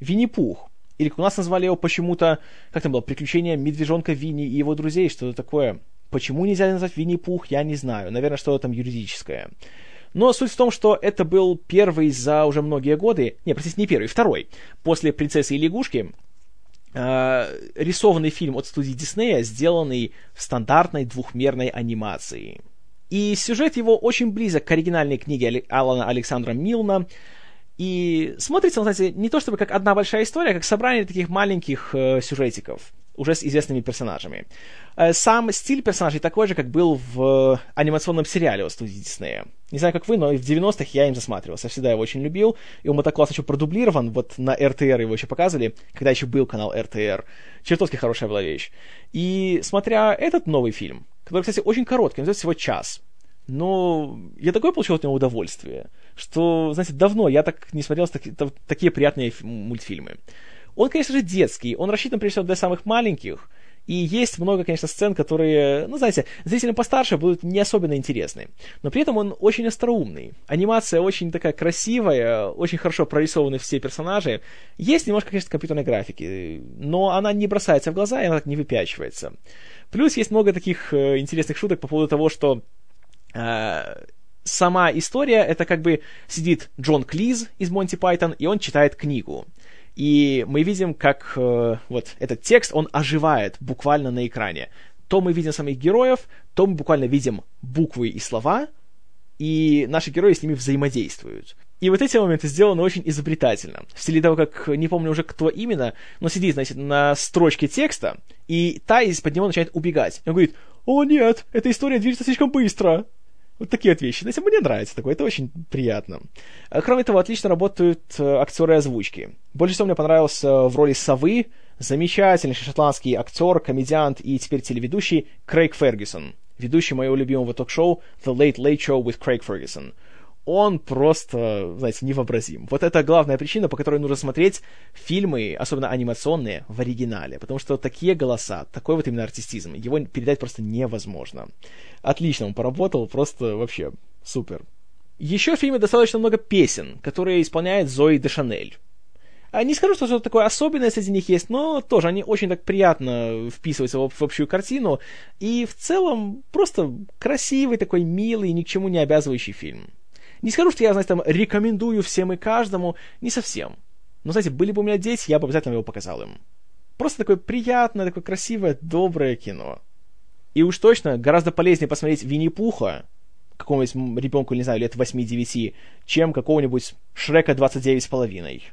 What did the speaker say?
Винни-Пух. Или у нас назвали его почему-то, как там было, «Приключения медвежонка Винни и его друзей», что-то такое. Почему нельзя назвать Винни-Пух, я не знаю. Наверное, что-то там юридическое. Но суть в том, что это был первый за уже многие годы, не, простите, не первый, второй, после «Принцессы и лягушки», э, рисованный фильм от студии Диснея, сделанный в стандартной двухмерной анимации. И сюжет его очень близок к оригинальной книге Алана Александра Милна, и смотрится, знаете, не то чтобы как одна большая история, а как собрание таких маленьких э, сюжетиков уже с известными персонажами. Э, сам стиль персонажей такой же, как был в анимационном сериале от студии Диснея. Не знаю, как вы, но в 90-х я им засматривался. Всегда его очень любил. И он мотокласс еще продублирован. Вот на РТР его еще показывали, когда еще был канал РТР. Чертовски хорошая была вещь. И смотря этот новый фильм, который, кстати, очень короткий, он всего час, но я такое получил от него удовольствие, что, знаете, давно я так не смотрел таки, такие приятные мультфильмы. Он, конечно же, детский, он рассчитан, прежде всего, для самых маленьких, и есть много, конечно, сцен, которые, ну, знаете, зрителям постарше будут не особенно интересны. Но при этом он очень остроумный. Анимация очень такая красивая, очень хорошо прорисованы все персонажи. Есть немножко, конечно, компьютерной графики, но она не бросается в глаза, и она так не выпячивается. Плюс есть много таких э, интересных шуток по поводу того, что сама история, это как бы сидит Джон Клиз из Монти Пайтон, и он читает книгу. И мы видим, как э, вот этот текст, он оживает буквально на экране. То мы видим самих героев, то мы буквально видим буквы и слова, и наши герои с ними взаимодействуют. И вот эти моменты сделаны очень изобретательно. В стиле того, как, не помню уже кто именно, но сидит, значит, на строчке текста, и та из-под него начинает убегать. И он говорит, «О нет, эта история движется слишком быстро!» Вот такие вот вещи. Знаете, мне нравится такое, это очень приятно. А, кроме того, отлично работают э, актеры озвучки. Больше всего мне понравился в роли совы замечательный шотландский актер, комедиант и теперь телеведущий Крейг Фергюсон, ведущий моего любимого ток-шоу The Late Late Show with Craig Ferguson он просто, знаете, невообразим. Вот это главная причина, по которой нужно смотреть фильмы, особенно анимационные, в оригинале. Потому что такие голоса, такой вот именно артистизм, его передать просто невозможно. Отлично он поработал, просто вообще супер. Еще в фильме достаточно много песен, которые исполняет Зои де Шанель. А не скажу, что что-то такое особенное среди них есть, но тоже они очень так приятно вписываются в, в общую картину. И в целом просто красивый такой милый, ни к чему не обязывающий фильм. Не скажу, что я, знаете, там рекомендую всем и каждому, не совсем. Но, знаете, были бы у меня дети, я бы обязательно его показал им. Просто такое приятное, такое красивое, доброе кино. И уж точно гораздо полезнее посмотреть Винни-Пуха, какому-нибудь ребенку, не знаю, лет 8-9, чем какого-нибудь Шрека 29 с половиной.